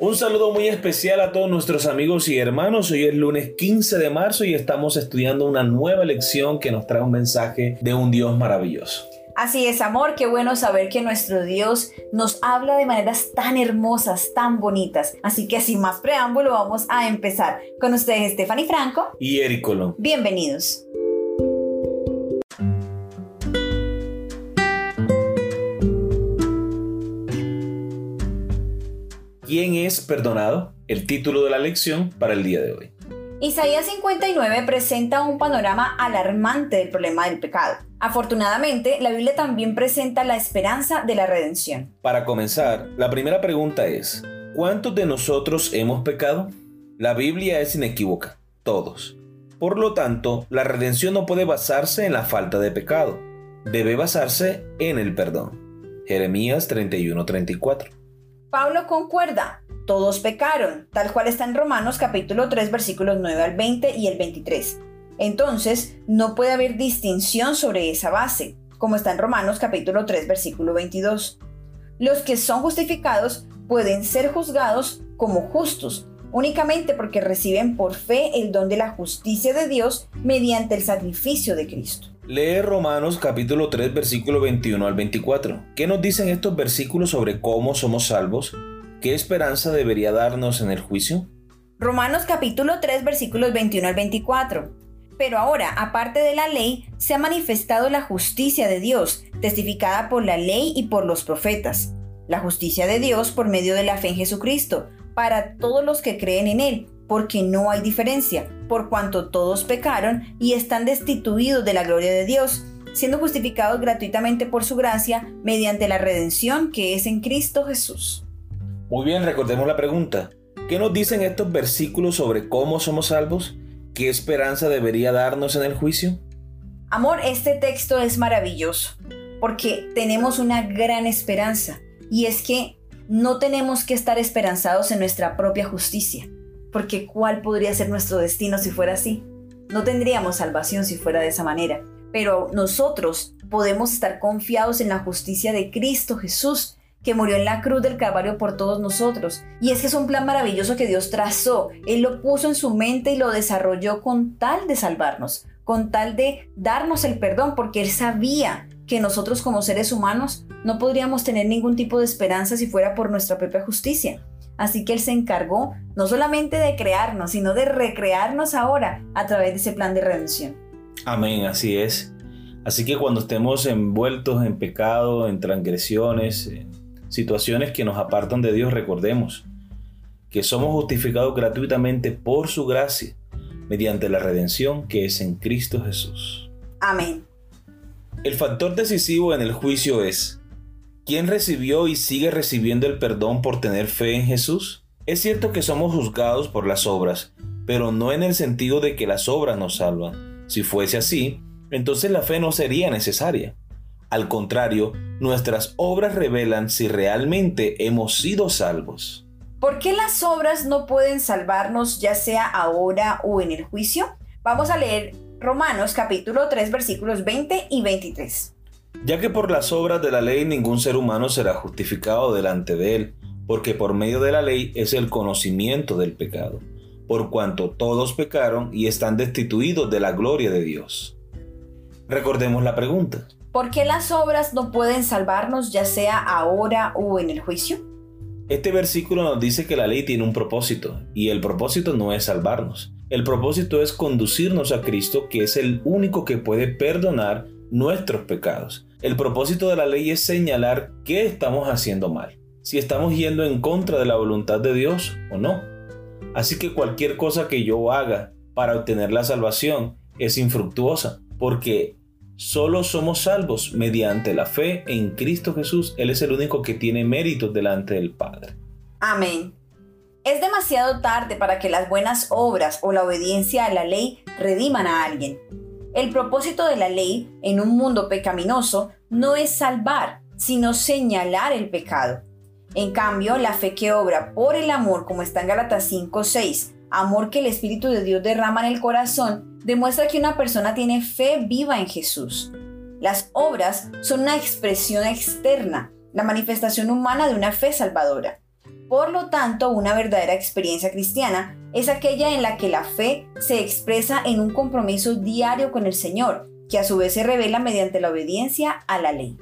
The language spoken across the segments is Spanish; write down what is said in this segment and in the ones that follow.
Un saludo muy especial a todos nuestros amigos y hermanos. Hoy es lunes 15 de marzo y estamos estudiando una nueva lección que nos trae un mensaje de un Dios maravilloso. Así es, amor, qué bueno saber que nuestro Dios nos habla de maneras tan hermosas, tan bonitas. Así que sin más preámbulo, vamos a empezar con ustedes, Stephanie Franco y Eric Colón. Bienvenidos. ¿Quién es perdonado? El título de la lección para el día de hoy. Isaías 59 presenta un panorama alarmante del problema del pecado. Afortunadamente, la Biblia también presenta la esperanza de la redención. Para comenzar, la primera pregunta es, ¿cuántos de nosotros hemos pecado? La Biblia es inequívoca, todos. Por lo tanto, la redención no puede basarse en la falta de pecado, debe basarse en el perdón. Jeremías 31:34. Pablo concuerda, todos pecaron, tal cual está en Romanos capítulo 3 versículos 9 al 20 y el 23. Entonces, no puede haber distinción sobre esa base, como está en Romanos capítulo 3 versículo 22. Los que son justificados pueden ser juzgados como justos, únicamente porque reciben por fe el don de la justicia de Dios mediante el sacrificio de Cristo. Lee Romanos capítulo 3 versículo 21 al 24. ¿Qué nos dicen estos versículos sobre cómo somos salvos? ¿Qué esperanza debería darnos en el juicio? Romanos capítulo 3 versículos 21 al 24. Pero ahora, aparte de la ley, se ha manifestado la justicia de Dios, testificada por la ley y por los profetas. La justicia de Dios por medio de la fe en Jesucristo, para todos los que creen en Él porque no hay diferencia, por cuanto todos pecaron y están destituidos de la gloria de Dios, siendo justificados gratuitamente por su gracia mediante la redención que es en Cristo Jesús. Muy bien, recordemos la pregunta. ¿Qué nos dicen estos versículos sobre cómo somos salvos? ¿Qué esperanza debería darnos en el juicio? Amor, este texto es maravilloso, porque tenemos una gran esperanza, y es que no tenemos que estar esperanzados en nuestra propia justicia porque ¿cuál podría ser nuestro destino si fuera así? No tendríamos salvación si fuera de esa manera. Pero nosotros podemos estar confiados en la justicia de Cristo Jesús, que murió en la cruz del Calvario por todos nosotros. Y es que es un plan maravilloso que Dios trazó. Él lo puso en su mente y lo desarrolló con tal de salvarnos, con tal de darnos el perdón, porque Él sabía que nosotros como seres humanos no podríamos tener ningún tipo de esperanza si fuera por nuestra propia justicia. Así que Él se encargó no solamente de crearnos, sino de recrearnos ahora a través de ese plan de redención. Amén, así es. Así que cuando estemos envueltos en pecado, en transgresiones, en situaciones que nos apartan de Dios, recordemos que somos justificados gratuitamente por su gracia, mediante la redención que es en Cristo Jesús. Amén. El factor decisivo en el juicio es ¿Quién recibió y sigue recibiendo el perdón por tener fe en Jesús? Es cierto que somos juzgados por las obras, pero no en el sentido de que las obras nos salvan. Si fuese así, entonces la fe no sería necesaria. Al contrario, nuestras obras revelan si realmente hemos sido salvos. ¿Por qué las obras no pueden salvarnos ya sea ahora o en el juicio? Vamos a leer Romanos capítulo 3 versículos 20 y 23 ya que por las obras de la ley ningún ser humano será justificado delante de él, porque por medio de la ley es el conocimiento del pecado, por cuanto todos pecaron y están destituidos de la gloria de Dios. Recordemos la pregunta. ¿Por qué las obras no pueden salvarnos ya sea ahora o en el juicio? Este versículo nos dice que la ley tiene un propósito, y el propósito no es salvarnos. El propósito es conducirnos a Cristo, que es el único que puede perdonar nuestros pecados. El propósito de la ley es señalar qué estamos haciendo mal, si estamos yendo en contra de la voluntad de Dios o no. Así que cualquier cosa que yo haga para obtener la salvación es infructuosa, porque solo somos salvos mediante la fe en Cristo Jesús. Él es el único que tiene méritos delante del Padre. Amén. Es demasiado tarde para que las buenas obras o la obediencia a la ley rediman a alguien. El propósito de la ley en un mundo pecaminoso no es salvar, sino señalar el pecado. En cambio, la fe que obra por el amor, como está en Galatas 5:6, amor que el Espíritu de Dios derrama en el corazón, demuestra que una persona tiene fe viva en Jesús. Las obras son una expresión externa, la manifestación humana de una fe salvadora. Por lo tanto, una verdadera experiencia cristiana es aquella en la que la fe se expresa en un compromiso diario con el Señor, que a su vez se revela mediante la obediencia a la ley.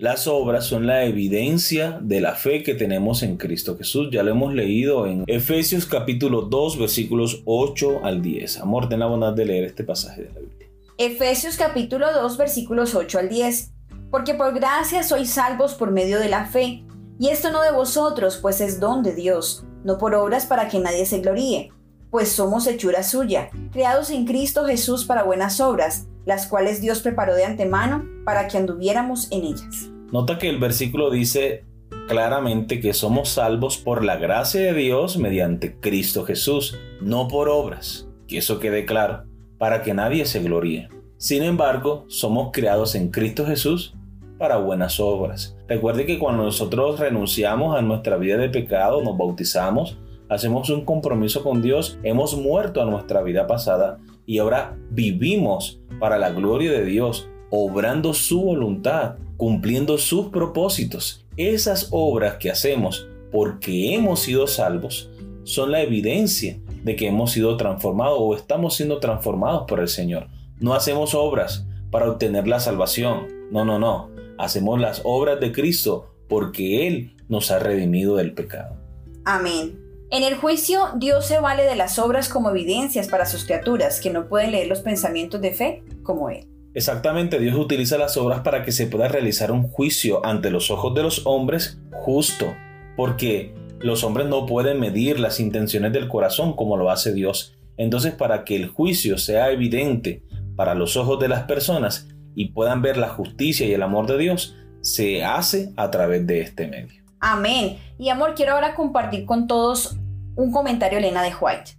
Las obras son la evidencia de la fe que tenemos en Cristo Jesús. Ya lo hemos leído en Efesios capítulo 2 versículos 8 al 10. Amor, ten la bondad de leer este pasaje de la Biblia. Efesios capítulo 2 versículos 8 al 10. Porque por gracia sois salvos por medio de la fe, y esto no de vosotros, pues es don de Dios, no por obras para que nadie se gloríe, pues somos hechura suya, creados en Cristo Jesús para buenas obras, las cuales Dios preparó de antemano para que anduviéramos en ellas. Nota que el versículo dice claramente que somos salvos por la gracia de Dios mediante Cristo Jesús, no por obras, que eso quede claro para que nadie se gloríe. Sin embargo, somos creados en Cristo Jesús para buenas obras. Recuerde que cuando nosotros renunciamos a nuestra vida de pecado, nos bautizamos, hacemos un compromiso con Dios, hemos muerto a nuestra vida pasada y ahora vivimos para la gloria de Dios, obrando su voluntad, cumpliendo sus propósitos. Esas obras que hacemos porque hemos sido salvos son la evidencia de que hemos sido transformados o estamos siendo transformados por el Señor. No hacemos obras para obtener la salvación. No, no, no. Hacemos las obras de Cristo porque Él nos ha redimido del pecado. Amén. En el juicio, Dios se vale de las obras como evidencias para sus criaturas que no pueden leer los pensamientos de fe como Él. Exactamente, Dios utiliza las obras para que se pueda realizar un juicio ante los ojos de los hombres justo, porque los hombres no pueden medir las intenciones del corazón como lo hace Dios. Entonces, para que el juicio sea evidente para los ojos de las personas y puedan ver la justicia y el amor de Dios, se hace a través de este medio. Amén. Y amor, quiero ahora compartir con todos un comentario Elena de White.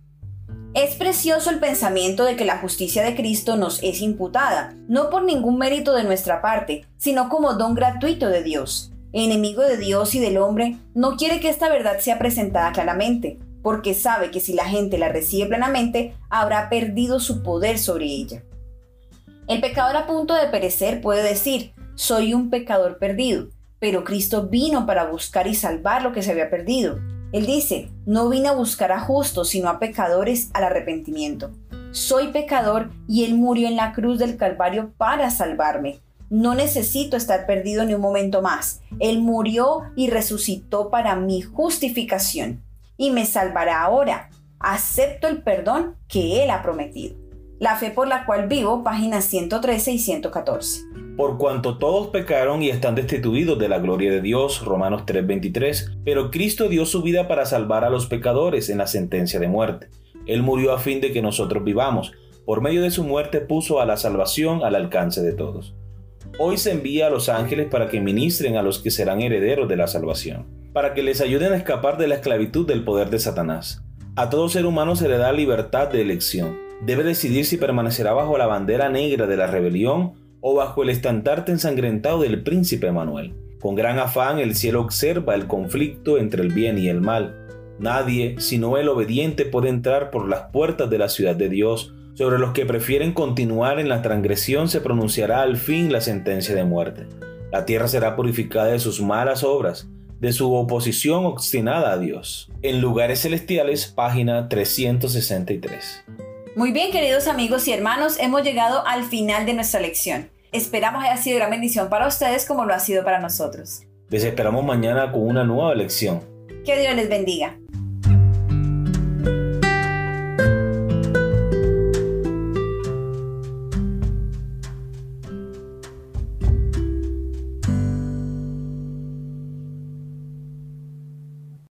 Es precioso el pensamiento de que la justicia de Cristo nos es imputada, no por ningún mérito de nuestra parte, sino como don gratuito de Dios enemigo de Dios y del hombre, no quiere que esta verdad sea presentada claramente, porque sabe que si la gente la recibe plenamente, habrá perdido su poder sobre ella. El pecador a punto de perecer puede decir, soy un pecador perdido, pero Cristo vino para buscar y salvar lo que se había perdido. Él dice, no vine a buscar a justos, sino a pecadores al arrepentimiento. Soy pecador y Él murió en la cruz del Calvario para salvarme. No necesito estar perdido ni un momento más. Él murió y resucitó para mi justificación y me salvará ahora. Acepto el perdón que Él ha prometido. La fe por la cual vivo, páginas 113 y 114. Por cuanto todos pecaron y están destituidos de la gloria de Dios, Romanos 3:23, pero Cristo dio su vida para salvar a los pecadores en la sentencia de muerte. Él murió a fin de que nosotros vivamos. Por medio de su muerte puso a la salvación al alcance de todos. Hoy se envía a los ángeles para que ministren a los que serán herederos de la salvación, para que les ayuden a escapar de la esclavitud del poder de Satanás. A todo ser humano se le da libertad de elección. Debe decidir si permanecerá bajo la bandera negra de la rebelión o bajo el estandarte ensangrentado del príncipe Manuel. Con gran afán el cielo observa el conflicto entre el bien y el mal. Nadie, sino el obediente, puede entrar por las puertas de la ciudad de Dios, sobre los que prefieren continuar en la transgresión se pronunciará al fin la sentencia de muerte. La tierra será purificada de sus malas obras, de su oposición obstinada a Dios. En lugares celestiales, página 363. Muy bien, queridos amigos y hermanos, hemos llegado al final de nuestra lección. Esperamos haya sido gran bendición para ustedes como lo ha sido para nosotros. Les esperamos mañana con una nueva lección. Que Dios les bendiga.